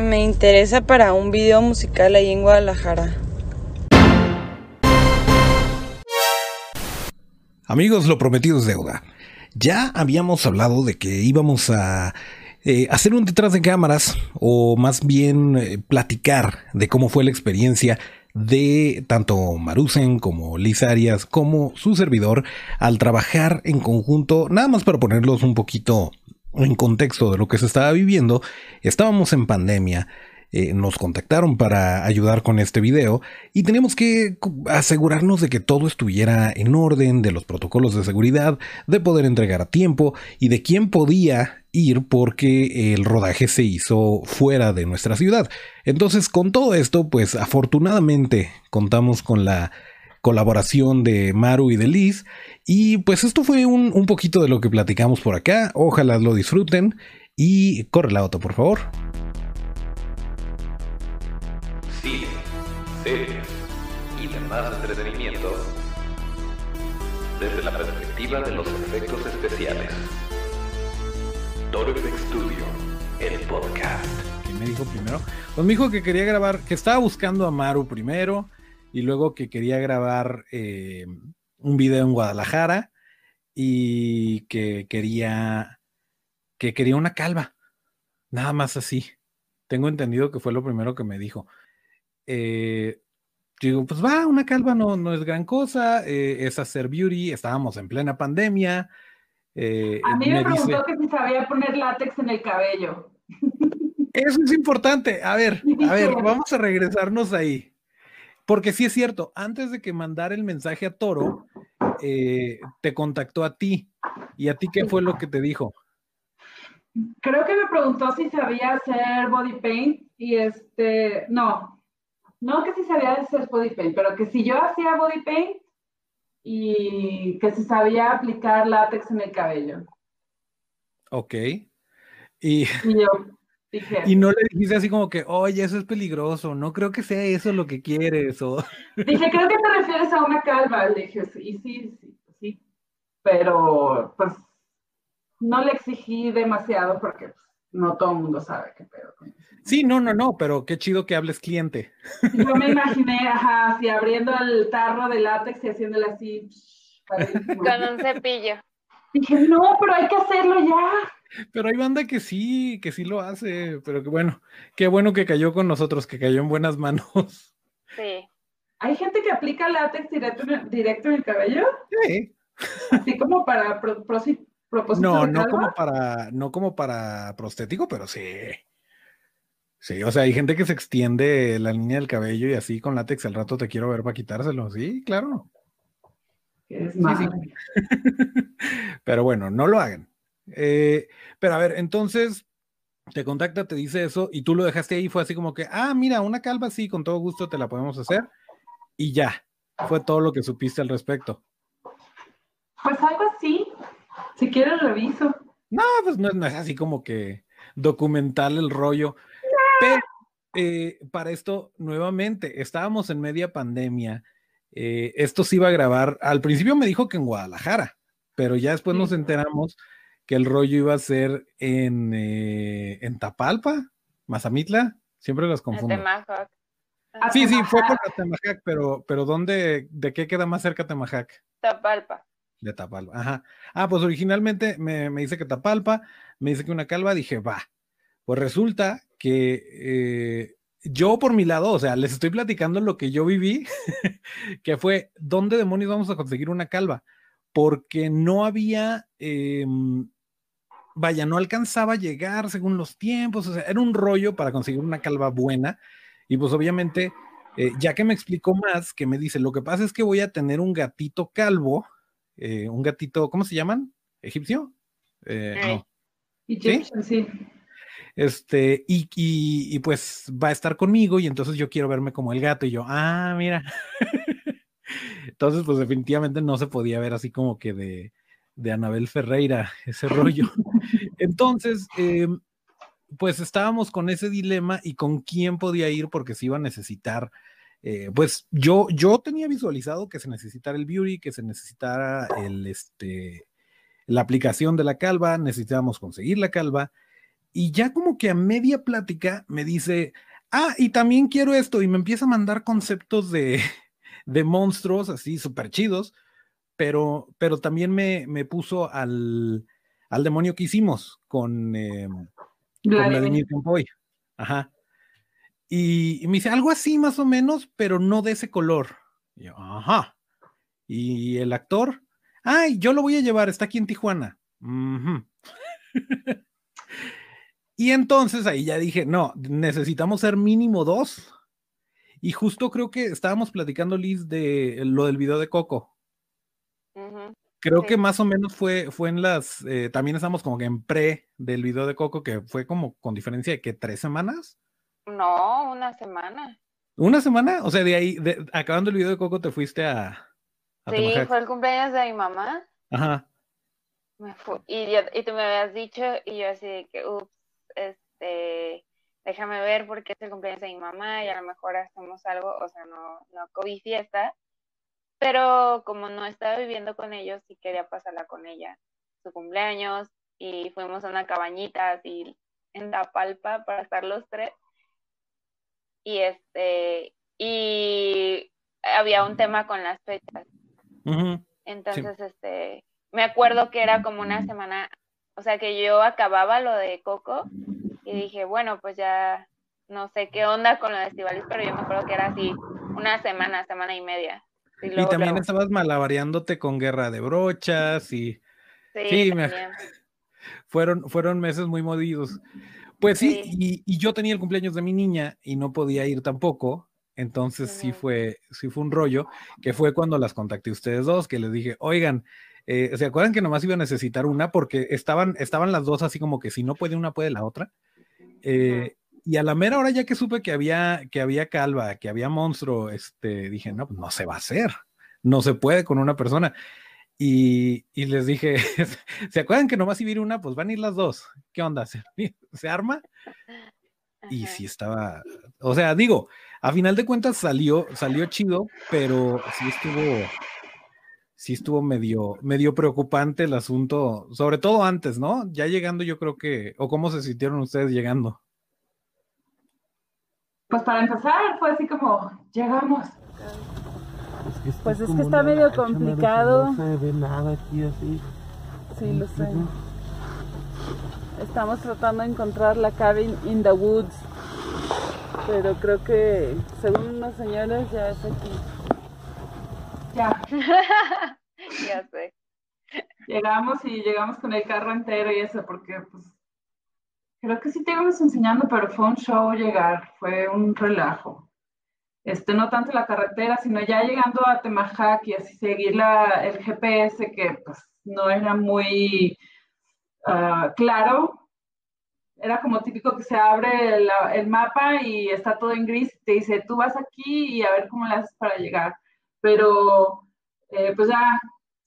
Me interesa para un video musical ahí en Guadalajara. Amigos, lo prometido es deuda. Ya habíamos hablado de que íbamos a eh, hacer un detrás de cámaras o más bien eh, platicar de cómo fue la experiencia de tanto Marusen como Liz Arias como su servidor al trabajar en conjunto, nada más para ponerlos un poquito en contexto de lo que se estaba viviendo, estábamos en pandemia, eh, nos contactaron para ayudar con este video y teníamos que asegurarnos de que todo estuviera en orden, de los protocolos de seguridad, de poder entregar a tiempo y de quién podía ir porque el rodaje se hizo fuera de nuestra ciudad. Entonces con todo esto, pues afortunadamente contamos con la colaboración de Maru y de Liz. Y pues esto fue un, un, poquito de lo que platicamos por acá. Ojalá lo disfruten. Y corre la auto, por favor. cine, series y demás entretenimiento desde la perspectiva de los efectos especiales. Toro Studio, el podcast. ¿Qué me dijo primero? Pues me dijo que quería grabar, que estaba buscando a Maru primero y luego que quería grabar eh, un video en Guadalajara y que quería que quería una calva. Nada más así. Tengo entendido que fue lo primero que me dijo. Eh, digo, pues va, una calva no, no es gran cosa, eh, es hacer beauty, estábamos en plena pandemia. Eh, a mí me, preguntó que si sabía poner látex en el cabello. Eso es importante. A ver, a ver, vamos a regresarnos ahí. Porque sí es cierto, antes de que mandara el mensaje a Toro, te contactó a ti. ¿Y a ti qué fue lo que te dijo? Creo que me preguntó si sabía hacer body paint y este, no, no que si sabía hacer body paint, pero que si yo hacía body paint y que si sabía aplicar látex en el cabello. Ok. Y, y, no le dijiste así como que, oye, eso es peligroso, no creo que sea eso lo que quieres. O... Dije, creo que te refieres a una calva. Le dije, sí, sí, sí, sí. Pero pues no le exigí demasiado porque pues, no todo el mundo sabe qué pedo Sí, no, no, no, pero qué chido que hables cliente. Yo me imaginé, ajá, así abriendo el tarro de látex y haciéndole así. Con un cepillo. Dije, no, pero hay que hacerlo ya. Pero hay banda que sí, que sí lo hace, pero que bueno, qué bueno que cayó con nosotros, que cayó en buenas manos. Sí. ¿Hay gente que aplica látex directo en, directo en el cabello? Sí. Así como para propósito. No, no como para, no como para prostético, pero sí. Sí, o sea, hay gente que se extiende la línea del cabello y así con látex al rato te quiero ver para quitárselo. Sí, claro. Es sí, sí. pero bueno, no lo hagan. Eh, pero a ver, entonces te contacta, te dice eso y tú lo dejaste ahí. Fue así como que, ah, mira, una calva, sí, con todo gusto te la podemos hacer. Y ya, fue todo lo que supiste al respecto. Pues algo así. Si quieres, reviso. No, pues no, no es así como que documental el rollo. Pero eh, para esto, nuevamente, estábamos en media pandemia. Eh, esto se iba a grabar. Al principio me dijo que en Guadalajara, pero ya después nos enteramos que el rollo iba a ser en, eh, en Tapalpa, Mazamitla. Siempre las confundo. Sí, sí, fue por Temajac, pero, pero ¿dónde, de qué queda más cerca Temajac? Tapalpa. De Tapalpa, ajá. Ah, pues originalmente me, me dice que Tapalpa, me dice que una calva, dije, va. Pues resulta que eh, yo por mi lado, o sea, les estoy platicando lo que yo viví, que fue, ¿dónde demonios vamos a conseguir una calva? Porque no había, em, vaya, no alcanzaba a llegar según los tiempos, o sea, era un rollo para conseguir una calva buena. Y pues obviamente, eh, ya que me explicó más, que me dice, lo que pasa es que voy a tener un gatito calvo, eh, un gatito, ¿cómo se llaman? ¿Egipcio? no. Egyptian, ¿Sí? Este, y, y, pues va a estar conmigo y entonces yo quiero verme como el gato y yo, ah, mira. entonces, pues definitivamente no se podía ver así como que de, de Anabel Ferreira, ese rollo. Entonces, em, pues estábamos con ese dilema y con quién podía ir porque se iba a necesitar. Eh, pues yo, yo tenía visualizado que se necesitara el beauty, que se necesitara el, este, la aplicación de la calva, necesitábamos conseguir la calva, Y ya como que a media plática me dice, ah, y también quiero esto, y me empieza a mandar conceptos de, de monstruos así súper chidos, pero, pero también me, me puso al, al demonio que hicimos con, eh, con Vladimir Campoy. Ajá. Y, y, me dice algo así más o menos, pero no de ese color. Y yo, ajá. Y el actor, ay, yo lo voy a llevar, está aquí en Tijuana. y entonces ahí ya dije, no, necesitamos ser mínimo dos. Y justo creo que estábamos platicando, Liz, de lo del video de Coco. Creo sí. que más o menos fue, fue en las, eh, también estamos como que en pre del video de Coco, que fue como con diferencia de que tres semanas. No, una semana. ¿Una semana? O sea, de ahí, de, acabando el video de Coco, te fuiste a... a sí, fue el cumpleaños de mi mamá. Ajá. Me fui, y, yo, y tú me habías dicho, y yo así de que, ups, este, déjame ver porque es el cumpleaños de mi mamá y a lo mejor hacemos algo, o sea, no, no COVID fiesta, pero como no estaba viviendo con ellos, sí quería pasarla con ella, su cumpleaños, y fuimos a una cabañita así en La Palpa para estar los tres, y este, y había un tema con las fechas, uh -huh. entonces, sí. este, me acuerdo que era como una semana, o sea, que yo acababa lo de Coco, y dije, bueno, pues ya no sé qué onda con lo de Estivalis, pero yo me acuerdo que era así, una semana, semana y media. Y, luego, y también luego... estabas malabareándote con guerra de brochas y... Sí, sí me... fueron, fueron meses muy modidos. Pues sí, sí. Y, y, yo tenía el cumpleaños de mi niña y no podía ir tampoco. Entonces sí fue, sí fue un rollo, que fue cuando las contacté a ustedes dos, que les dije, oigan, eh, ¿se acuerdan que nomás iba a necesitar una? Porque estaban, estaban las dos así como que si no puede una, puede la otra. Eh, y a la mera hora ya que supe que había, que había calva, que había monstruo, este, dije, no, pues no se va a hacer, no se puede con una persona. Y, y les dije, ¿se acuerdan que nomás iba a ir una? Pues van a ir las dos. ¿Qué onda? ¿Se, se arma? Y sí estaba, o sea, digo, a final de cuentas salió, salió chido, pero sí estuvo, sí estuvo medio, medio preocupante el asunto, sobre todo antes, ¿no? Ya llegando yo creo que, o cómo se sintieron ustedes llegando. Pues para empezar fue así como, llegamos. Es que pues es que está medio complicado. No se ve nada aquí así. Sí, lo sé. Estamos tratando de encontrar la cabin in the woods. Pero creo que, según unos señores, ya es aquí. Ya. ya sé. Llegamos y llegamos con el carro entero y eso, porque pues creo que sí te íbamos enseñando, pero fue un show llegar, fue un relajo. Este, no tanto la carretera, sino ya llegando a Temajac y así seguir la, el GPS que pues no era muy uh, claro. Era como típico que se abre el, el, mapa y está todo en gris, te dice, tú vas aquí y a ver cómo le haces para llegar. Pero eh, pues ya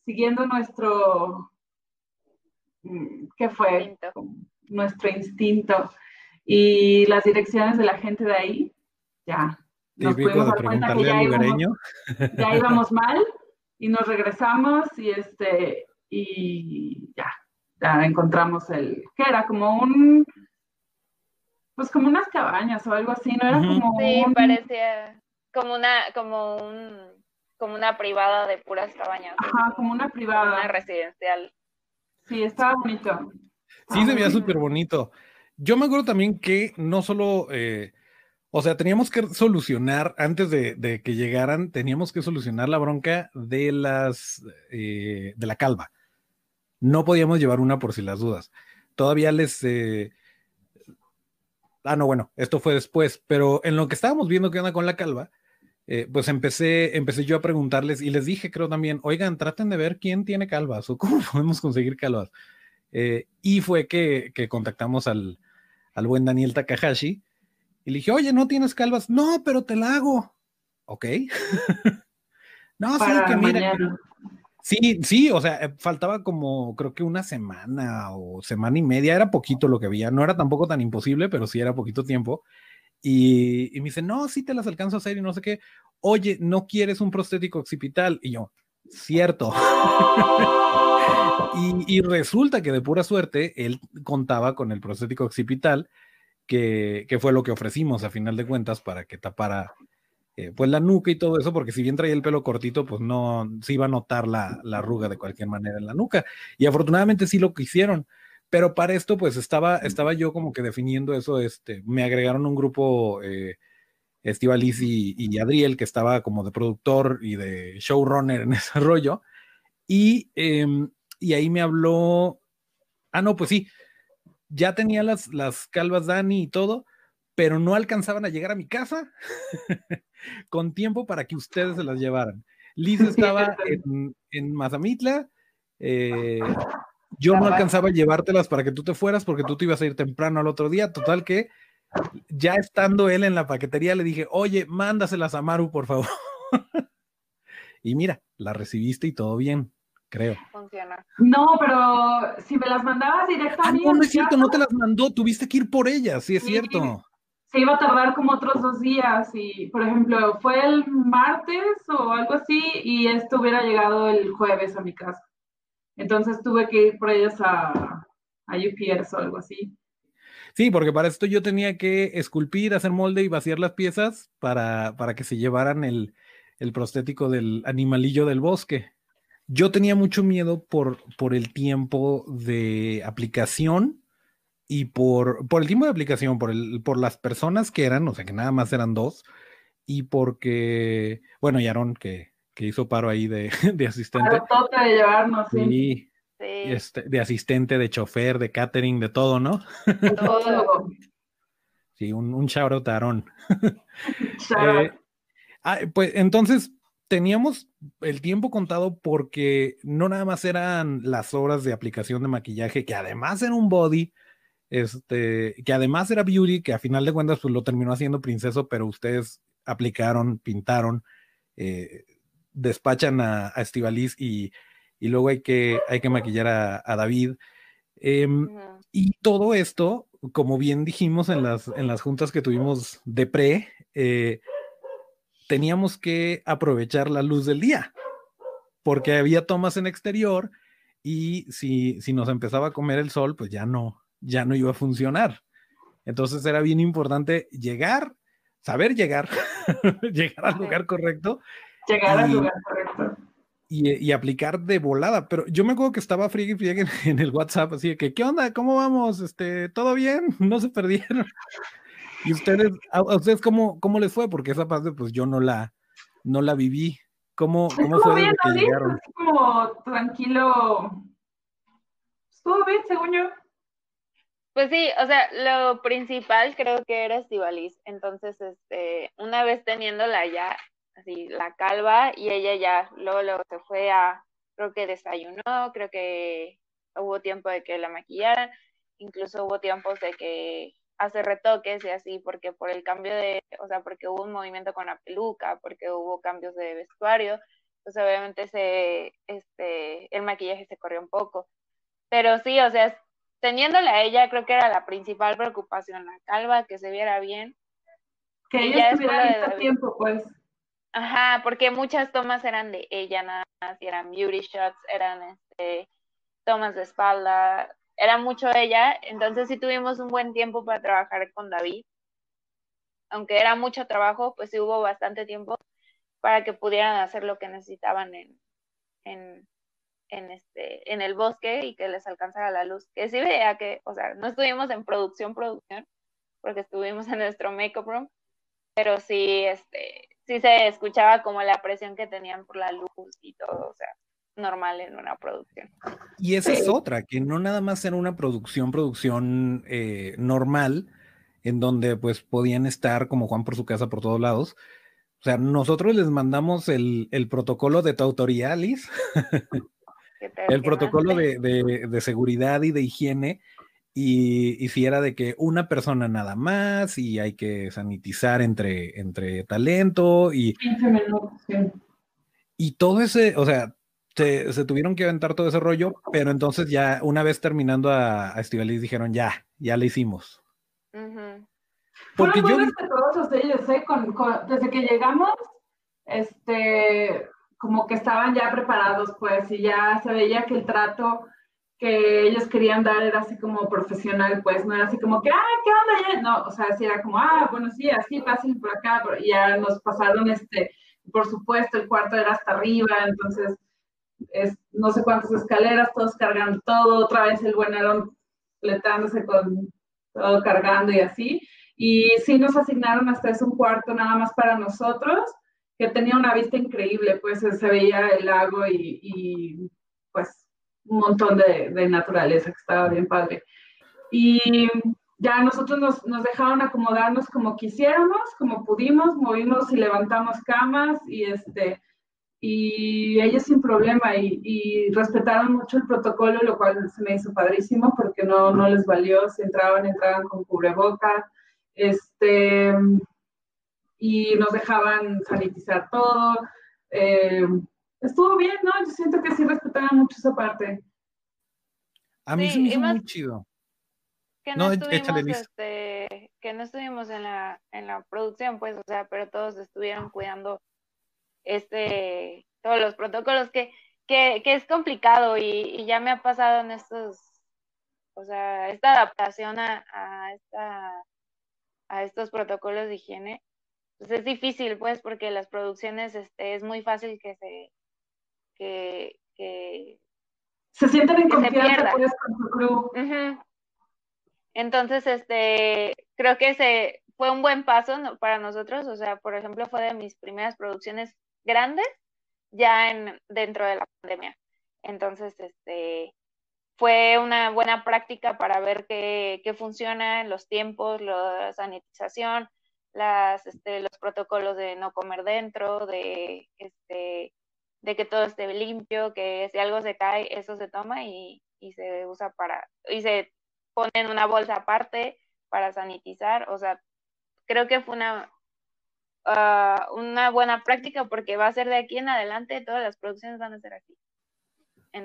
siguiendo nuestro, mm, ¿qué fue? Instinto. Nuestro instinto y las direcciones de la gente de ahí, ya. Nos pudimos dar cuenta que ya íbamos, ya íbamos mal y nos regresamos y este y ya, ya encontramos el, ¿qué era? Como un, pues como unas cabañas o algo así, ¿no? Era como Sí, un... parecía como una, como un como una privada de puras cabañas. Ajá, como una privada. Como una residencial. Sí, estaba bonito. Sí, se veía súper bonito. Yo me acuerdo también que no solo, eh, o sea, teníamos que solucionar, antes de, de, que llegaran, teníamos que solucionar la bronca de las, eh, de la calva. No podíamos llevar una por si las dudas. Todavía les... Eh... Ah, no, bueno, esto fue después, pero en lo que estábamos viendo que anda con la calva, eh, pues empecé, empecé yo a preguntarles y les dije, creo también, oigan, traten de ver quién tiene calvas o cómo podemos conseguir calvas. Eh, y fue que, que contactamos al, al, buen Daniel Takahashi y le dije, oye, ¿no tienes calvas? No, pero te la hago. Ok. no, sí, que mira. Sí, sí, o sea, eh, faltaba como creo que una semana o semana y media, era poquito lo que había, no era tampoco tan imposible, pero sí era poquito tiempo. Y, me dice, no, sí te las alcanzo a hacer y no sé qué. Oye, ¿no quieres un prostético occipital? Y yo, cierto. Y, y resulta que de pura suerte, él contaba con el prostético occipital, que, que fue lo que ofrecimos a final de cuentas para que tapara eh, pues la nuca y todo eso, porque si bien traía el pelo cortito, pues no se iba a notar la, la arruga de cualquier manera en la nuca. Y afortunadamente sí lo que hicieron. Pero para esto, pues estaba, estaba yo como que definiendo eso, este, me agregaron un grupo, eh, y, y Adriel, que estaba como de productor y de showrunner en ese rollo. Y, em, y ahí me habló, ah, no, pues sí, ya tenía las, las calvas Dani y todo, pero no alcanzaban a llegar a mi casa con tiempo para que ustedes se las llevaran. Liz estaba en, en Mazamitla, eh, yo no alcanzaba a llevártelas para que tú te fueras porque tú te ibas a ir temprano al otro día. Total que ya estando él en la paquetería le dije, oye, mándaselas a Maru, por favor. y mira, la recibiste y todo bien, creo. Funciona. No, pero si me las mandabas Ah, directamente. no, no es cierto, no te las mandó, tuviste que ir por ellas, sí es Sí. cierto. Se iba a tardar como otros dos días y, por ejemplo, fue el martes o algo así y esto hubiera llegado el jueves a mi casa. Entonces tuve que ir por ellas a, a UPS o algo así. Sí, porque para esto yo tenía que esculpir, hacer molde y vaciar las piezas para, para que se llevaran el, el prostético del animalillo del bosque. Yo tenía mucho miedo por, por el tiempo de aplicación y por, por el tiempo de aplicación, por, el, por las personas que eran, o sea, que nada más eran dos, y porque, bueno, y Aaron, que, que hizo paro ahí de, de asistente. Para de llevarnos, sí. Sí, Sí, este, de asistente, de chofer, de catering, de todo, ¿no? Todo. Sí, un, un shout. Shout Eh, ah, pues entonces teníamos el tiempo contado porque no nada más eran las horas de aplicación de maquillaje, que además era un body, este, que además era beauty, que a final de cuentas pues lo terminó haciendo princeso, pero ustedes aplicaron, pintaron, eh, despachan a, a Estivaliz y, y luego hay que, hay que maquillar a, a David. Em, y todo esto, como bien dijimos en las, en las juntas que tuvimos de pre, eh, teníamos que aprovechar la luz del día, porque había tomas en exterior y si, si nos empezaba a comer el sol, pues ya no, ya no iba a funcionar. Entonces era bien importante llegar, saber llegar, llegar al lugar correcto Llegar al lugar correcto. y, y aplicar de volada. Pero yo me acuerdo que estaba friegue y friegue en, en el WhatsApp, así de que, ¿qué onda? ¿Cómo vamos? Este, ¿todo bien? ¿No se perdieron? Y ustedes, ¿a, a ustedes cómo, cómo les fue? Porque esa parte, pues yo no la, no la viví. ¿Cómo, cómo fue desde bien, que llegaron? así como tranquilo. Estuvo bien, según yo. Pues sí, o sea, lo principal creo que era Estivaliz. Entonces, este, una vez teniéndola ya, así, la calva, y ella ya, luego, luego se fue a, creo que desayunó, creo que hubo tiempo de que la maquillaran, incluso hubo tiempos de que hace retoques y así, porque por el cambio de, o sea, porque hubo un movimiento con la peluca, porque hubo cambios de vestuario, pues obviamente se, este, el maquillaje se corrió un poco. Pero sí, o sea, teniéndola a ella, creo que era la principal preocupación, la calva, que se viera bien. Que ella estuviera a tiempo, pues. Ajá, porque muchas tomas eran de ella nada más, y eran beauty shots, eran este, tomas de espalda, era mucho ella, entonces sí tuvimos un buen tiempo para trabajar con David. Aunque era mucho trabajo, pues sí hubo bastante tiempo para que pudieran hacer lo que necesitaban en, en, en, este, en el bosque y que les alcanzara la luz. Que sí veía que, o sea, no estuvimos en producción, producción, porque estuvimos en nuestro makeup room, pero sí, este, sí se escuchaba como la presión que tenían por la luz y todo, o sea, normal en una producción. Y esa es otra, que no nada más era una producción, producción eh, normal, en donde pues podían estar como Juan por su casa por todos lados. O sea, nosotros les mandamos el, el protocolo de tu autoría, te el protocolo de, de- de seguridad y de higiene, y, y si era de que una persona nada más, y hay que sanitizar entre, entre talento, y, 15 minutos, sí. y todo ese, o sea, se, se tuvieron que aventar todo ese rollo, pero entonces ya una vez terminando a, a Estivaliz dijeron, ya, ya le hicimos. Ujú. Porque Fueron yo, respetuosos ellos, ¿eh? Con- con- desde que llegamos, este, como que estaban ya preparados, pues, y ya se veía que el trato que ellos querían dar era así como profesional, pues, no era así como que, ah, ¿qué onda? No, o sea, sí era como, ah, bueno, sí, así, pasen por acá, y ya nos pasaron, este, por supuesto, el cuarto era hasta arriba, entonces, es, no sé cuántas escaleras, todos cargando todo, otra vez el buen Aaron fletándose con todo cargando y así, y sí nos asignaron hasta ese un cuarto nada más para nosotros, que tenía una vista increíble, pues se veía el lago y, pues un montón de, naturaleza que estaba bien padre. Y ya nosotros nos, nos, dejaron acomodarnos como quisiéramos, como pudimos, movimos y levantamos camas y este y ellos sin problema y, respetaron mucho el protocolo, lo cual se me hizo padrísimo porque no, no les valió, si entraban, entraban con cubreboca, este, y nos dejaban sanitizar todo. Eh, estuvo bien, ¿no? Yo siento que sí respetaban mucho esa parte. A mí se me hizo muy chido. Que no, estuvimos, este, que no estuvimos en la, en la producción, pues, o sea, pero todos estuvieron cuidando este, todos los protocolos que, que, que es complicado y, y, ya me ha pasado en estos, o sea, esta adaptación a, a, esta, a estos protocolos de higiene, pues es difícil, pues, porque las producciones, este, es muy fácil que se, que, que se sienten en confianza pues, con su crew. Entonces, este, creo que se fue un buen paso para nosotros, o sea, por ejemplo, fue de mis primeras producciones grandes ya en, dentro de la pandemia. Entonces, este, fue una buena práctica para ver qué, qué funciona, los tiempos, la sanitización, las, este, los protocolos de no comer dentro, de, este, de que todo esté limpio, que si algo se cae, eso se toma y, y se usa para, y se pone en una bolsa aparte para sanitizar. O sea, creo que fue una, Ah, una buena práctica porque va a ser de aquí en adelante, todas las producciones van a ser aquí.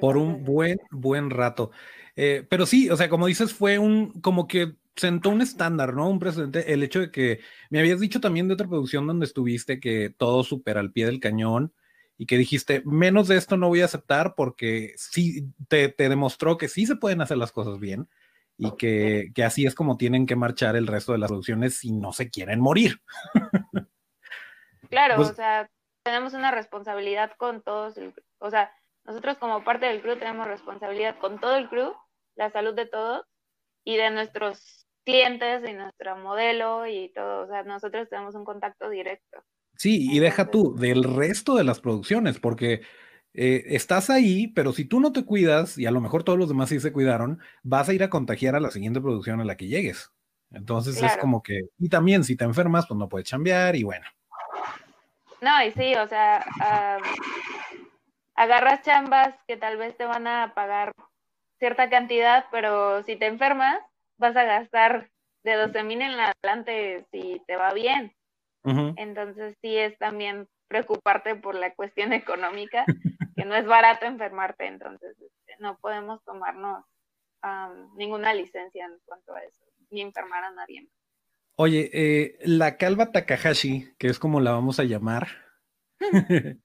Por un buen, buen rato. Eh, pero sí, o sea, como dices, fue un, como que sentó un estándar, ¿no? Un precedente. El hecho de que me habías dicho también de otra producción donde estuviste que todo súper al pie del cañón y que dijiste, menos de esto no voy a aceptar porque sí, te, te demostró que sí se pueden hacer las cosas bien y que, que así es como tienen que marchar el resto de las producciones si no se quieren morir. Claro, pues o sea, tenemos una responsabilidad con todos, o sea, nosotros como parte del crew tenemos responsabilidad con todo el crew, la salud de todos y de nuestros clientes y nuestro modelo y todo, o sea, nosotros tenemos un contacto directo. Sí, y deja tú, del resto de las producciones, porque eh, estás ahí, pero si tú no te cuidas, y a lo mejor todos los demás sí se cuidaron, vas a ir a contagiar a la siguiente producción a la que llegues. Entonces es como que, y también si te enfermas, pues no puedes chambear y bueno. No, y sí, o sea, agarras chambas que tal vez te van a pagar cierta cantidad, pero si te enfermas, vas a gastar de 12 mil en adelante si te va bien. Entonces sí es también preocuparte por la cuestión económica, que no es barato enfermarte, entonces este, no podemos tomarnos ninguna licencia en cuanto a eso, ni enfermar a nadie. Oye, eh, la calva Takahashi, que es como la vamos a llamar,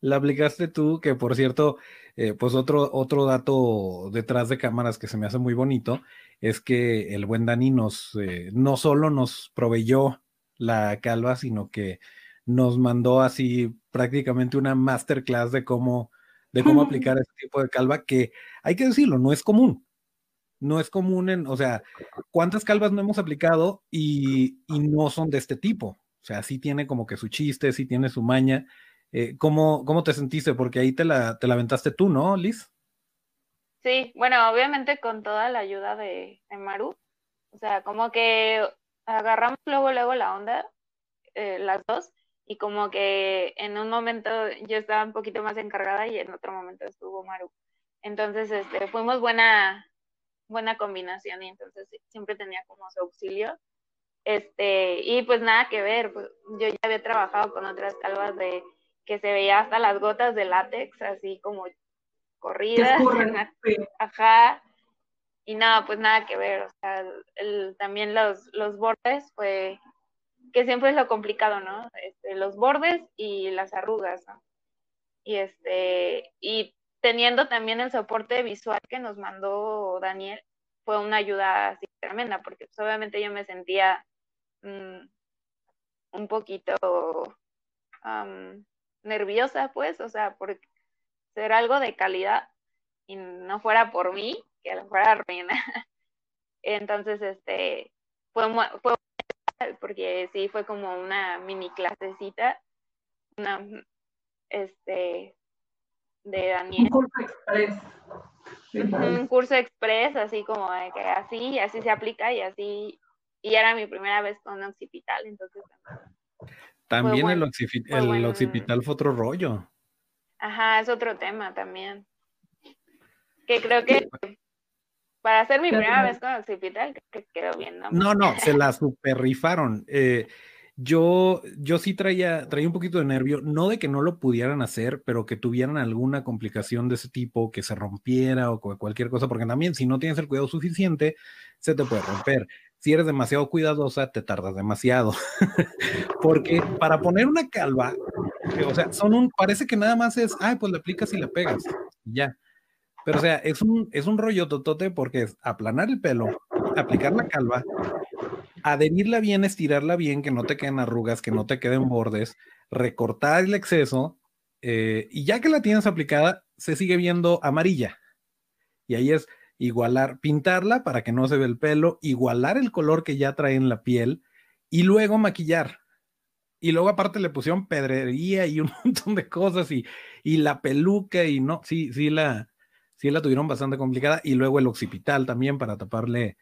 la aplicaste tú, que por cierto, eh, pues otro, otro dato detrás de cámaras que se me hace muy bonito, es que el buen Dani nos, eh, no solo nos proveyó la calva, sino que nos mandó así prácticamente una masterclass de cómo, de cómo aplicar este tipo de calva, que hay que decirlo, no es común no es común en, o sea, ¿cuántas calvas no hemos aplicado y, no son de este tipo? O sea, sí tiene como que su chiste, sí tiene su maña. Eh, ¿cómo, ¿cómo, te sentiste? Porque ahí te la, te la aventaste tú, ¿no, Liz? Sí, bueno, obviamente con toda la ayuda de, Maru. O sea, como que agarramos luego, luego la onda, eh, las dos, y como que en un momento yo estaba un poquito más encargada y en otro momento estuvo Maru. Entonces, este, fuimos buena, buena combinación y entonces siempre tenía como su auxilio. Este, y pues nada que ver, pues, yo ya había trabajado con otras calvas de que se veía hasta las gotas de látex, así como corridas. Ajá. Y nada, pues nada que ver, o sea, el, también los, los bordes, fue que siempre es lo complicado, ¿no? Este, los bordes y las arrugas, ¿no? Y este, y teniendo también el soporte visual que nos mandó Daniel, fue una ayuda así tremenda, porque pues, obviamente yo me sentía mm, un poquito nerviosa, pues, o sea, por ser algo de calidad y no fuera por mí, que lo fuera reina. Entonces, este, fue, fue porque sí fue como una mini clasecita, una, este, de Daniel. Un curso express. Un curso express, así como de que así, así se aplica y así, y era mi primera vez con occipital, entonces también el, occipital fue otro rollo. Ajá, es otro tema también. Que creo que para hacer mi primera vez con occipital, creo que quedó bien, ¿no? No, no, se la super rifaron. Eh, yo, yo sí traía, traía un poquito de nervio, no de que no lo pudieran hacer, pero que tuvieran alguna complicación de ese tipo, que se rompiera o cualquier cosa, porque también si no tienes el cuidado suficiente, se te puede romper si eres demasiado cuidadosa, te tardas demasiado. Porque para poner una calva, o sea, son un, parece que nada más es, ay, pues le aplicas y le pegas, ya. Pero o sea, es un, es un rollo totote porque es aplanar el pelo, aplicar la calva, adherirla bien, estirarla bien, que no te queden arrugas, que no te queden bordes, recortar el exceso, eh, y ya que la tienes aplicada, se sigue viendo amarilla. Y ahí es, igualar, pintarla para que no se vea el pelo, igualar el color que ya trae en la piel y luego maquillar. Y luego aparte le pusieron pedrería y un montón de cosas y, y la peluca y no, sí, sí la, sí la tuvieron bastante complicada y luego el occipital también para taparle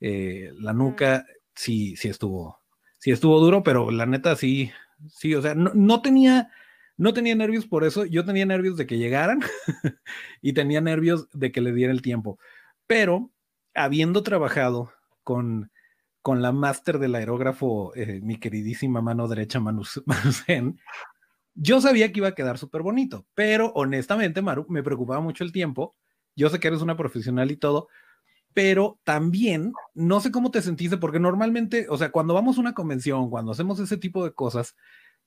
eh, la nuca, sí, sí estuvo, sí estuvo duro, pero la neta sí, sí, o sea, no, no tenía no tenía nervios por eso, yo tenía nervios de que llegaran y tenía nervios de que le diera el tiempo. Pero habiendo trabajado con, con la máster del aerógrafo, eh, mi queridísima mano derecha Manu, yo sabía que iba a quedar súper bonito, pero honestamente, Maru, me preocupaba mucho el tiempo. Yo sé que eres una profesional y todo, pero también no sé cómo te sentiste, porque normalmente, o sea, cuando vamos a una convención, cuando hacemos ese tipo de cosas,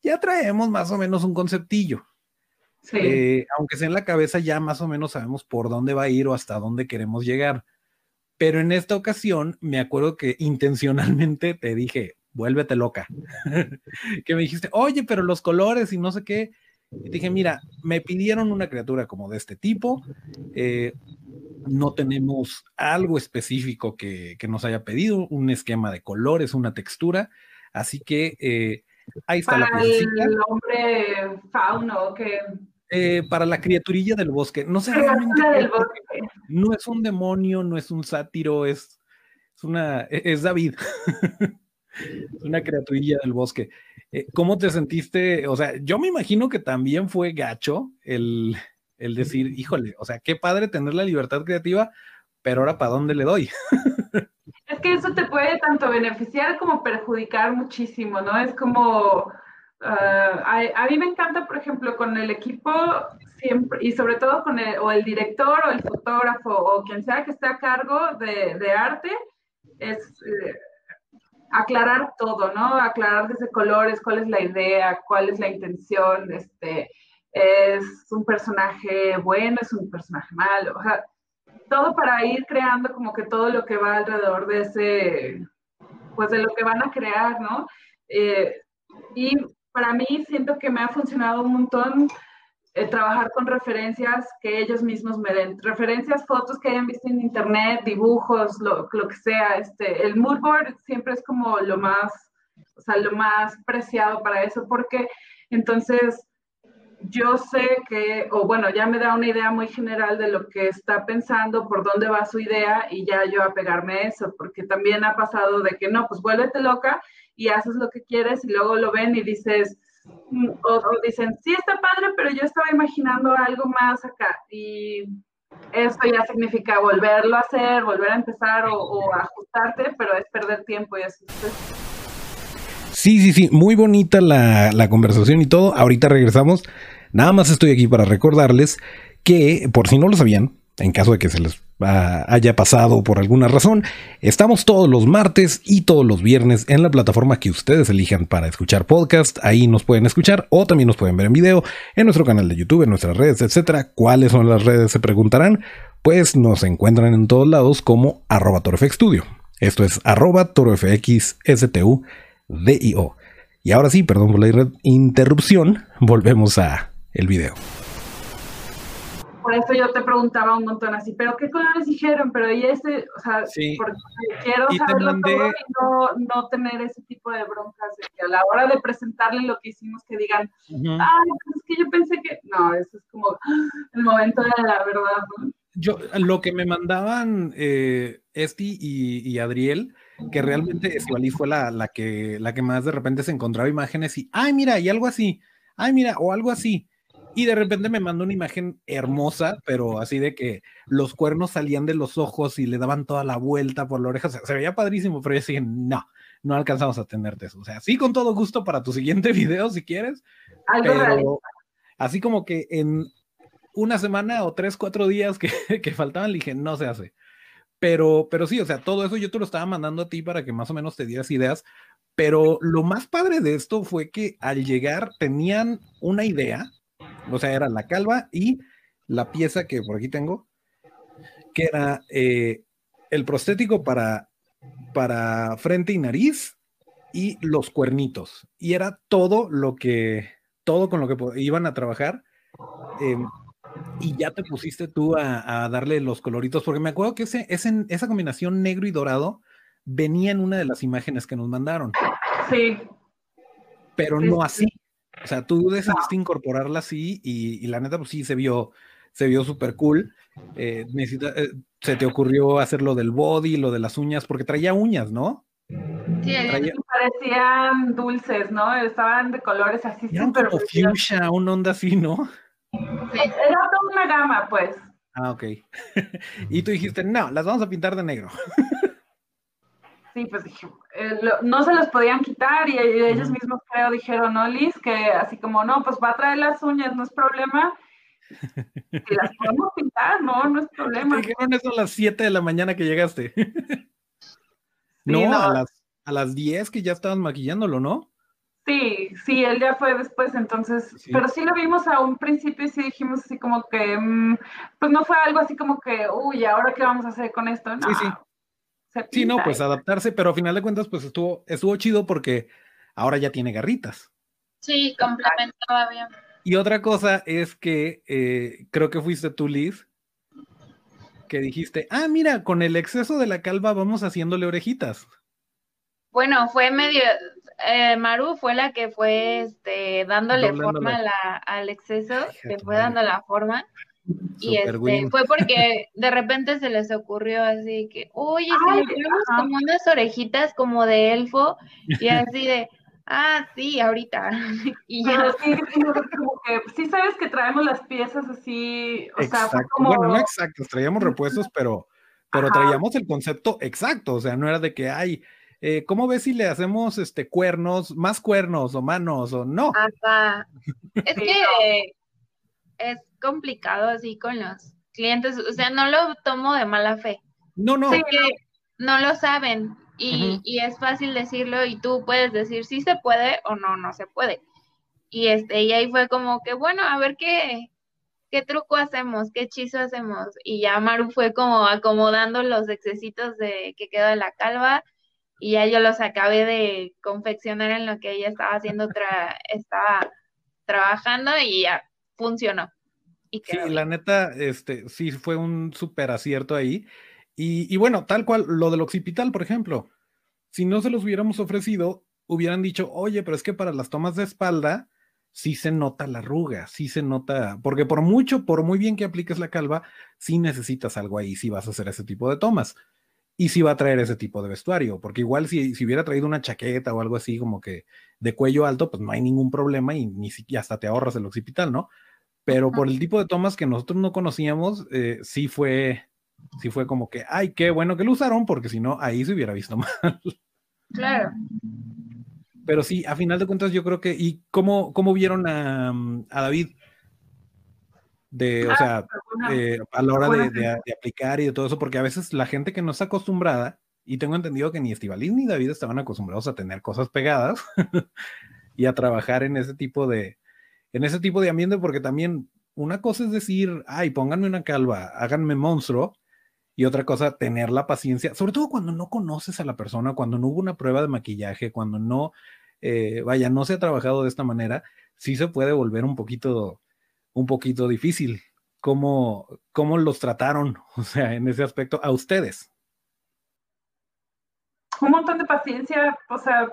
ya traemos más o menos un conceptillo. Eh, aunque sea en la cabeza, ya más o menos sabemos por dónde va a ir o hasta dónde queremos llegar. Pero en esta ocasión, me acuerdo que intencionalmente te dije, vuélvete loca. que me dijiste, oye, pero los colores y no sé qué. Y dije, mira, me pidieron una criatura como de este tipo. Eh, no tenemos algo específico que, nos haya pedido, un esquema de colores, una textura. Así que eh, Ahí está para el hombre fauno que eh, para la criaturilla del bosque. No sé realmente. No es un demonio, no es un sátiro, es, es una. E, es David. una criaturilla del bosque. Eh, ¿Cómo te sentiste? O sea, yo me imagino que también fue gacho el, el decir, híjole, o sea, qué padre tener la libertad creativa, pero ahora ¿para dónde le doy? Es que eso te puede tanto beneficiar como perjudicar muchísimo, ¿no? Es como, ah, a, mí me encanta, por ejemplo, con el equipo siempre, y sobre todo con el, o el director o el fotógrafo o quien sea que esté a cargo de, arte, es eh, aclarar todo, ¿no? Aclarar desde colores, cuál es la idea, cuál es la intención, este, es un personaje bueno, es un personaje malo, o sea, todo para ir creando como que todo lo que va alrededor de ese, pues de lo que van a crear, ¿no? Eh, y para mí siento que me ha funcionado un montón eh, trabajar con referencias que ellos mismos me den, referencias, fotos que hayan visto en internet, dibujos, lo, lo que sea. Este, el mood board siempre es como lo más, o sea, lo más preciado para eso, porque entonces yo sé que, o bueno, ya me da una idea muy general de lo que está pensando, por dónde va su idea y ya yo apegarme a eso, porque también ha pasado de que no, pues vuélvete loca y haces lo que quieres y luego lo ven y dices, o, dicen, sí está padre, pero yo estaba imaginando algo más acá y eso ya significa volverlo a hacer, volver a empezar o, ajustarte, pero es perder tiempo y eso. Sí, sí, sí, muy bonita la, la, conversación y todo. Ahorita regresamos. Nada más estoy aquí para recordarles que, por si no lo sabían, en caso de que se les haya pasado por alguna razón. Estamos todos los martes y todos los viernes en la plataforma que ustedes elijan para escuchar podcast. Ahí nos pueden escuchar o también nos pueden ver en video en nuestro canal de YouTube, en nuestras redes, etcétera. ¿Cuáles son las redes? Se preguntarán. Pues nos encuentran en todos lados como arroba. Esto es arroba torofxstudio. Y ahora sí, perdón por la interrupción, volvemos a el video. Por eso yo te preguntaba un montón así, pero ¿qué colores dijeron? Pero ahí este, o sea, Sí. porque quiero Y saberlo mandé- todo y no, no tener ese tipo de broncas de que a la hora de presentarle lo que hicimos que digan, ay, pues es que yo pensé que, no, eso es como el momento de la verdad, ¿no? Yo, lo que me mandaban eh, Esti y, y Adriel, que realmente Estivaliz fue la, la, que, la que más de repente se encontraba imágenes y, ay, mira, y algo así, ay, mira, o algo así. Y de repente me mandó una imagen hermosa, pero así de que los cuernos salían de los ojos y le daban toda la vuelta por la oreja. O sea, se veía padrísimo, pero yo decía, no, no alcanzamos a tenerte eso. O sea, sí, con todo gusto para tu siguiente video si quieres, Algo realista. pero así como que en una semana o tres, cuatro días que, que faltaban, le dije, no se hace. Pero, pero sí, o sea, todo eso yo te lo estaba mandando a ti para que más o menos te dieras ideas. Pero lo más padre de esto fue que al llegar tenían una idea, o sea, era la calva y la pieza que por aquí tengo, que era eh, el prostético para, para frente y nariz y los cuernitos. Y era todo lo que, todo con lo que iban a trabajar. em, y ya te pusiste tú a, a darle los coloritos, porque me acuerdo que ese, ese- esa combinación negro y dorado venía en una de las imágenes que nos mandaron, Sí, pero no sí. así. O sea, tú decidiste incorporarla así y, y la neta, pues sí, se vio, se vio súper cool. Eh, necesita- eh, se te ocurrió hacer lo del body, lo de las uñas, porque traía uñas, ¿no? Sí, Traía- parecían dulces, ¿no? Estaban de colores así súper como fuchsia, un onda así, ¿no? Era toda una gama, pues. Ah, ok. y tú dijiste, no, las vamos a pintar de negro. Sí, pues dije, eh, lo- no se los podían quitar y, y ellos mismos creo dijeron, ¿no, Liz? Que así como, no, pues va a traer las uñas, no es problema. Y las podemos pintar, no, no es Te problema. dijeron eso a las 7 de la mañana que llegaste. no, no. A, las, a las 10 que ya estaban maquillándolo, ¿no? Sí, sí, él ya fue después, entonces, Sí. pero sí lo vimos a un principio y sí dijimos así como que, mm, pues no fue algo así como que, uy, ¿ahora qué vamos a hacer con esto? No, Sí, sí. Se Sí, no, pues adaptarse, pero a final de cuentas, pues estuvo, estuvo chido porque ahora ya tiene garritas. sí, complementaba bien. Y otra cosa es que eh, creo que fuiste tú, Liz, que dijiste, ah, mira, con el exceso de la calva vamos haciéndole orejitas. Bueno, fue medio, eh, Maru fue la que fue este, dándole Doblándole. forma a la- al exceso, tu fue madre. dando la forma. Y este, fue porque de repente se les ocurrió así que, oye, si le ponemos ajá. como unas orejitas como de elfo, y así de, ah, sí, ahorita. Y ya, sí, sí, como que, sí sabes que traemos las piezas así, o sea, fue Exacto. como, Bueno, no exactos, traíamos repuestos, pero, pero Ajá. traíamos el concepto exacto. O sea, no era de que, ay, eh, ¿cómo ves si le hacemos este cuernos, más cuernos o manos o no? hasta, es que es complicado así con los clientes, o sea, no lo tomo de mala fe. No, no. no lo saben y, y es fácil decirlo y tú puedes decir si se puede o no, no se puede. Y este, y ahí fue como que, bueno, a ver qué, qué truco hacemos, qué hechizo hacemos. Y ya Maru fue como acomodando los excesitos de que quedó de la calva y ya yo los acabé de confeccionar en lo que ella estaba haciendo, tra- estaba trabajando y ya funcionó. Y Sí, la neta, este, sí fue un súper acierto ahí. Y, y bueno, tal cual, lo del occipital, por ejemplo, si no se los hubiéramos ofrecido, hubieran dicho, oye, pero es que para las tomas de espalda sí se nota la arruga, sí se nota, porque por mucho, por muy bien que apliques la calva, sí necesitas algo ahí si vas a hacer ese tipo de tomas. Y sí va a traer ese tipo de vestuario, porque igual si, si hubiera traído una chaqueta o algo así como que de cuello alto, pues no hay ningún problema y ni siquiera hasta te ahorras el occipital, ¿no? Pero por el tipo de tomas que nosotros no conocíamos, eh, sí fue, sí fue como que, ay, qué bueno que lo usaron, porque si no, ahí se hubiera visto mal. Claro. Pero sí, a final de cuentas yo creo que, ¿y cómo, cómo vieron a, mm, a David? De, o Ah, sea, eh, a la hora de, alguna de- de aplicar y de todo eso, porque a veces la gente que no está acostumbrada, y tengo entendido que ni Estivalín ni David estaban acostumbrados a tener cosas pegadas y a trabajar en ese tipo de, en ese tipo de ambiente, porque también una cosa es decir, ay, pónganme una calva, háganme monstruo, y otra cosa, tener la paciencia, sobre todo cuando no conoces a la persona, cuando no hubo una prueba de maquillaje, cuando no, eh, vaya, no se ha trabajado de esta manera, sí se puede volver un poquito, un poquito difícil. ¿Cómo, cómo los trataron, o sea, en ese aspecto, a ustedes? un montón de paciencia, o sea,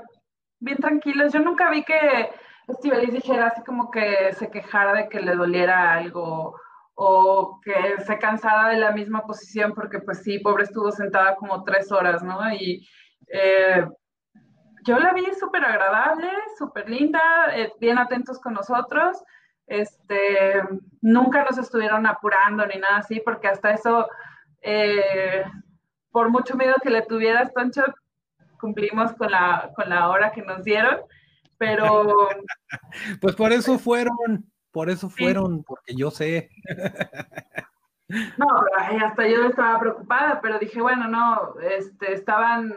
bien tranquilos. Yo nunca vi que Estivalis dijera así como que se quejara de que le doliera algo o que se cansara de la misma posición, porque pues sí, pobre estuvo sentada como tres horas, ¿no? Y eh, yo la vi súper agradable, súper linda, eh, bien atentos con nosotros. Este, nunca nos estuvieron apurando ni nada así, porque hasta eso, eh, por mucho miedo que le tuvieras, Toncho, cumplimos con la, con la hora que nos dieron, pero Pues por eso fueron, por eso Sí. fueron, porque yo sé. no, ay, hasta yo estaba preocupada, pero dije, bueno, no, este, estaban,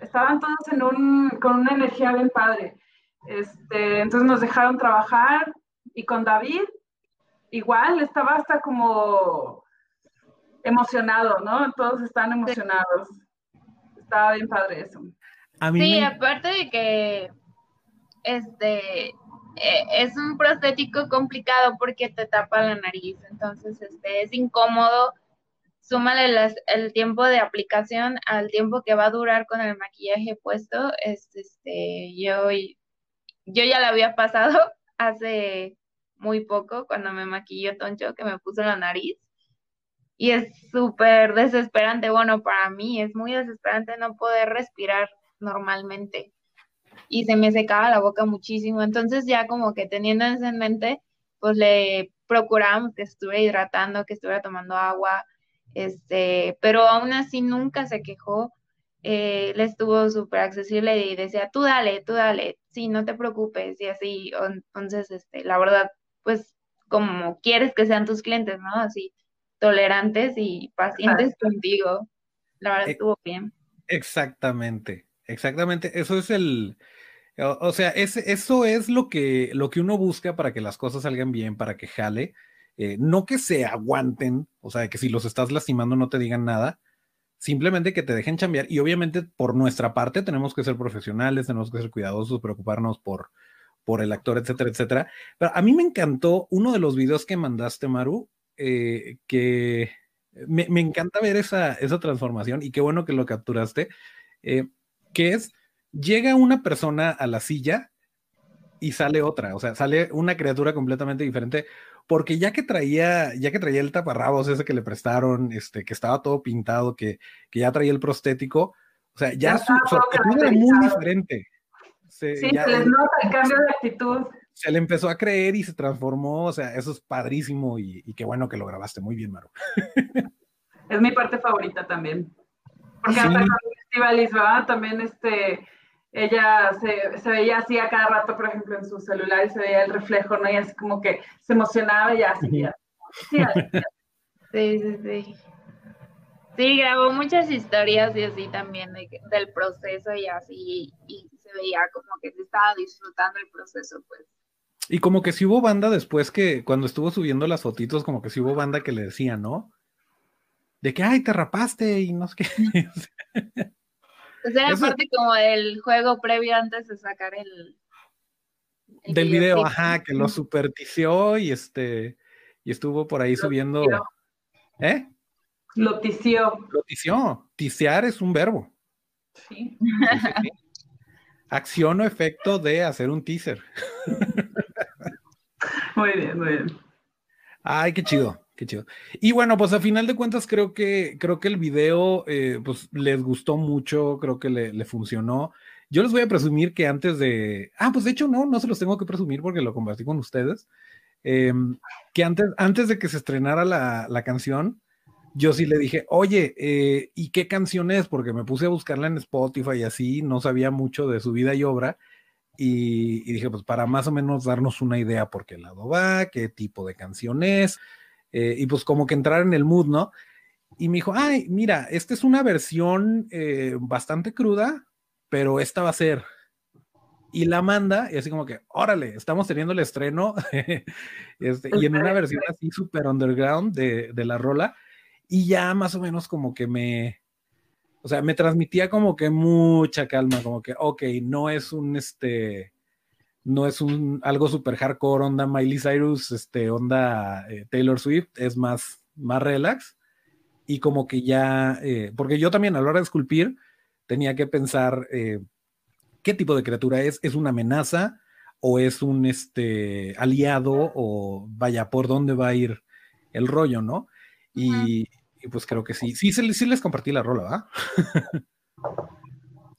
estaban todos en un, con una energía bien padre. Este, entonces nos dejaron trabajar y con David igual estaba hasta como emocionado, ¿no? Todos están emocionados. Estaba bien padre eso. A mí Sí, me- aparte de que este eh, es un prostético complicado porque te tapa la nariz, entonces este es incómodo. Súmale las- el tiempo de aplicación al tiempo que va a durar con el maquillaje puesto. Es, este, yo, yo ya la había pasado hace muy poco cuando me maquilló Toncho, que me puso la nariz. Y es súper desesperante. Bueno, para mí es muy desesperante no poder respirar normalmente. Y se me secaba la boca muchísimo. Entonces ya como que teniendo eso en mente, pues le procurábamos que estuviera hidratando, que estuviera tomando agua, este, pero aún así nunca se quejó. Eh, él estuvo súper accesible y decía, tú dale, tú dale, sí, no te preocupes, y así. Entonces, este, la verdad, pues como quieres que sean tus clientes, ¿no? Así, tolerantes y pacientes contigo. La verdad Eh, estuvo bien. Exactamente, exactamente. Eso es el, o, sea, eso es lo que, lo que uno busca para que las cosas salgan bien, para que jale. Eh, no que se aguanten, o sea, que si los estás lastimando no te digan nada, simplemente que te dejen chambear. Y obviamente por nuestra parte tenemos que ser profesionales, tenemos que ser cuidadosos, preocuparnos por, por el actor, etcétera, etcétera. Pero a mí me encantó uno de los videos que mandaste, Maru, eh, que me, me encanta ver esa, esa transformación y qué bueno que lo capturaste, eh, que es, llega una persona a la silla y sale otra, o sea, sale una criatura completamente diferente, porque ya que traía, ya que traía el taparrabos ese que le prestaron, este, que estaba todo pintado, que, que ya traía el prostético, o sea, ya Ya su, su actitud era muy diferente. Se, Sí, ya- se les nota el cambio de actitud. se le empezó a creer y se transformó, o sea, eso es padrísimo y, y qué bueno que lo grabaste muy bien, Maru. Es mi parte favorita también. Porque Sí. hasta con Estivalis, ¿verdad? También este, ella se, se veía así a cada rato, por ejemplo, en su celular y se veía el reflejo, ¿no? Y así como que se emocionaba y seguía. Sí, así, Sí, sí, sí. Sí, grabó muchas historias y así también de del proceso y así, y se veía como que se estaba disfrutando el proceso, pues. Y como que si hubo banda después que cuando estuvo subiendo las fotitos, como que si hubo banda que le decía, ¿no? De que, ay, te rapaste y no sé qué. Pues era Eso- parte como del juego previo antes de sacar el... el Del video, ajá, que lo supertició y este, y estuvo por ahí subiendo. tició. ¿Eh? Lo tició. Lo tició. Tisear es un verbo. Sí. Sí, sí, sí. Acción o efecto de hacer un teaser. Muy bien, muy bien. Ay, qué chido, qué chido. Y bueno, pues a final de cuentas creo que creo que el video eh, pues les gustó mucho, creo que le, le funcionó. Yo les voy a presumir que antes de, ah, pues de hecho no, no se los tengo que presumir porque lo compartí con ustedes. eh, que antes, antes de que se estrenara la, la canción, yo sí le dije, oye, eh, ¿y qué canción es? Porque me puse a buscarla en Spotify y así, no sabía mucho de su vida y obra. Y, y dije, pues para más o menos darnos una idea por qué lado va, qué tipo de canción es. Eh, y pues como que entrar en el mood, ¿no? Y me dijo, ay, mira, esta es una versión eh, bastante cruda, pero esta va a ser. Y la manda, y así como que, órale, estamos teniendo el estreno, este, y en una versión así súper underground de, de la rola, y ya más o menos como que me, o sea, me transmitía como que mucha calma, como que, ok, no es un, este, no es un, algo super hardcore, onda Miley Cyrus, este, onda eh, Taylor Swift, es más, más relax, y como que ya, eh, porque yo también a la hora de esculpir tenía que pensar eh, qué tipo de criatura es, es una amenaza o es un, este, aliado, o vaya, por dónde va a ir el rollo, ¿no? Y, y pues creo que sí. Sí, sí, sí les compartí la rola, ¿va?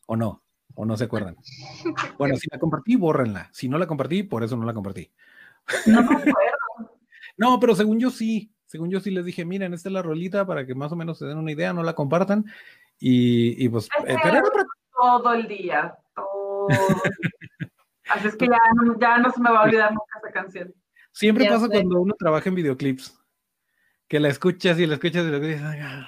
¿O no? ¿O no se acuerdan? Bueno, si la compartí, bórrenla. Si no la compartí, por eso no la compartí. No me acuerdo. No, pero según yo sí. Según yo sí les dije, miren, esta es la rolita para que más o menos se den una idea, no la compartan. Y, y pues... Es eh, todo el día, todo. Así es que ya no, ya no se me va a olvidar nunca esa canción. siempre Ya pasa sé. cuando uno trabaja en videoclips. Que la escuchas y la escuchas y la escuchas.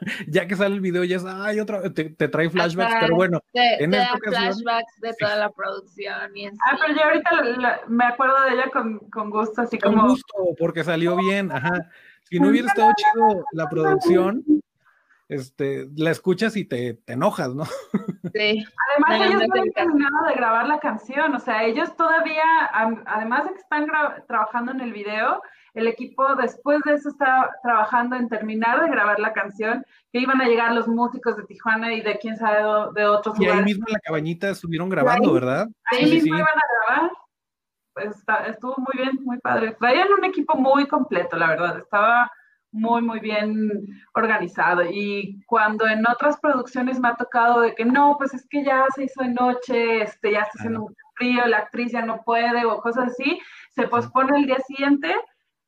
Ya que sale el video, ya es, ay, otra, te, te trae flashbacks, Ajá. pero bueno, Te, En te esta da ocasión- flashbacks de toda la producción y así. Ah, pero yo ahorita la- la- me acuerdo de ella con, con gusto, así con como. gusto, porque salió bien, ajá. Si no hubiera estado chido la producción, este, la escuchas y te, te enojas, ¿no? Sí. Además, No, ellos no han terminado de grabar la canción, o sea, ellos todavía, además de que están trabajando en el video, el equipo después de eso está trabajando en terminar de grabar la canción, que iban a llegar los músicos de Tijuana y de quién sabe de, de otros Y ahí lugares. mismo en la cabañita estuvieron grabando, ¿verdad? Ahí Sí, mismo sí. iban a grabar. Pues está- estuvo muy bien, muy padre. Traían un equipo muy completo, la verdad. Estaba muy, muy bien organizado. Y cuando en otras producciones me ha tocado de que no, pues es que ya se hizo de noche, este, ya está haciendo mucho frío, la actriz ya no puede o cosas así, se pospone el día siguiente,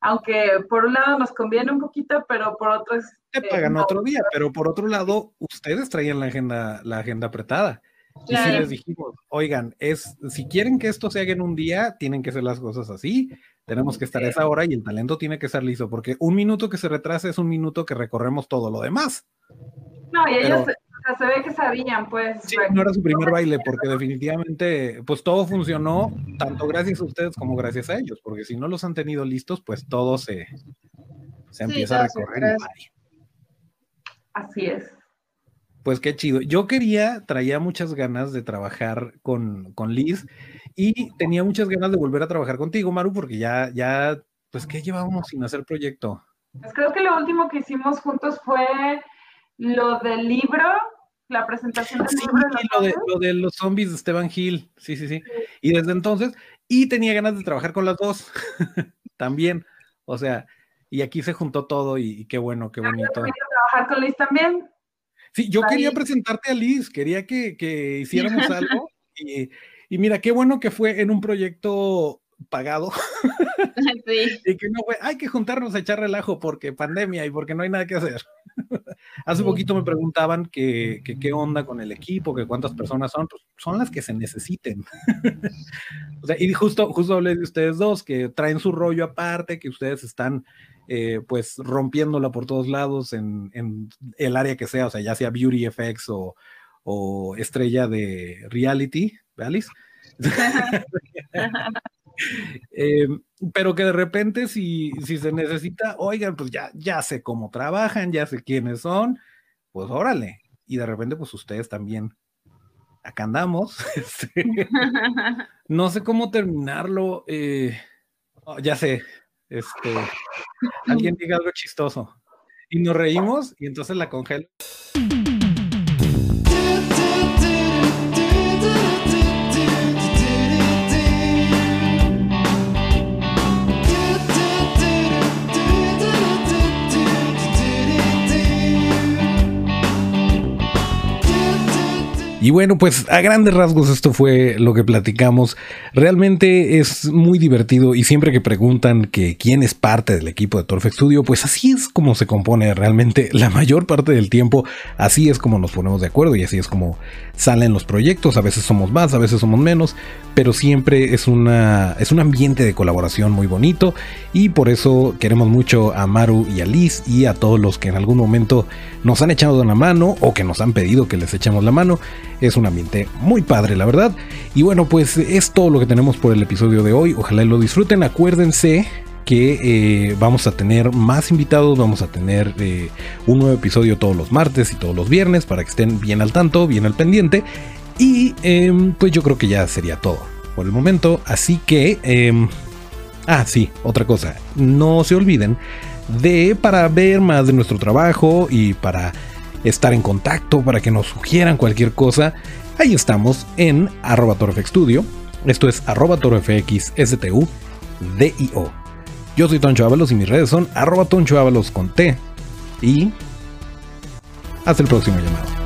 aunque por un lado nos conviene un poquito, pero por otro es... Te eh, pagan otro día, pero por otro lado, ustedes traían la agenda, la agenda apretada. Y si les dijimos, oigan, es, si quieren que esto se haga en un día, tienen que hacer las cosas así, tenemos que estar a esa hora y el talento tiene que estar listo, porque un minuto que se retrasa es un minuto que recorremos todo lo demás. No, y ellos Pero- sea, se ve que sabían, pues... Sí, no era su primer baile, porque definitivamente, pues todo funcionó, tanto gracias a ustedes como gracias a ellos, porque si no los han tenido listos, pues todo se, se empieza a recorrer. Así es. Pues qué chido. Yo quería, traía muchas ganas de trabajar con, con Liz y tenía muchas ganas de volver a trabajar contigo, Maru, porque ya, ya, pues, ¿qué llevábamos sin hacer proyecto? Pues creo que lo último que hicimos juntos fue lo del libro, la presentación del Sí, libro. los lo de, lo de los zombies de Esteban Gil, sí, sí, sí. Y desde entonces, y tenía ganas de trabajar con las dos también. O sea, y aquí se juntó todo y, y qué bueno, qué Yo bonito. trabajar con Liz también. Sí, yo Ahí. quería presentarte a Liz, quería que, que hiciéramos algo. Y, y mira, qué bueno que fue en un proyecto pagado Sí. y que no fue, hay que juntarnos a echar relajo porque pandemia y porque no hay nada que hacer. Hace poquito me preguntaban que, que qué onda con el equipo, que cuántas personas son, pues son las que se necesiten. o sea, y justo, justo hablé de ustedes dos, que traen su rollo aparte, que ustedes están eh, pues rompiéndola por todos lados en, en el área que sea, o sea, ya sea Beauty Effects o, o estrella de reality, ¿vale? Eh, pero que de repente si, si se necesita, oigan, pues ya, ya sé cómo trabajan, ya sé quiénes son, pues órale. Y de repente, pues ustedes también. Acá andamos. este, no sé cómo terminarlo. eh, oh, ya sé. Este, alguien diga algo chistoso. Y nos reímos y entonces la congelo. Y bueno, pues a grandes rasgos esto fue lo que platicamos. Realmente es muy divertido y siempre que preguntan que quién es parte del equipo de Torfex Studio, pues así es como se compone realmente la mayor parte del tiempo. Así es como nos ponemos de acuerdo y así es como salen los proyectos. A veces somos más, a veces somos menos, pero siempre es, una, es un ambiente de colaboración muy bonito y por eso queremos mucho a Maru y a Liz y a todos los que en algún momento nos han echado una mano o que nos han pedido que les echemos la mano. Es un ambiente muy padre, la verdad. Y bueno, pues es todo lo que tenemos por el episodio de hoy. Ojalá lo disfruten. Acuérdense que eh, vamos a tener más invitados, vamos a tener eh, un nuevo episodio todos los martes y todos los viernes para que estén bien al tanto, bien al pendiente. Y em, pues yo creo que ya sería todo por el momento. Así que... Em, ah, sí, otra cosa. No se olviden de para ver más de nuestro trabajo y para estar en contacto, para que nos sugieran cualquier cosa. Ahí estamos en arroba. Esto es arroba. Yo soy Toncho Ábalos y mis redes son arroba Toncho con T. Y hasta el próximo llamado.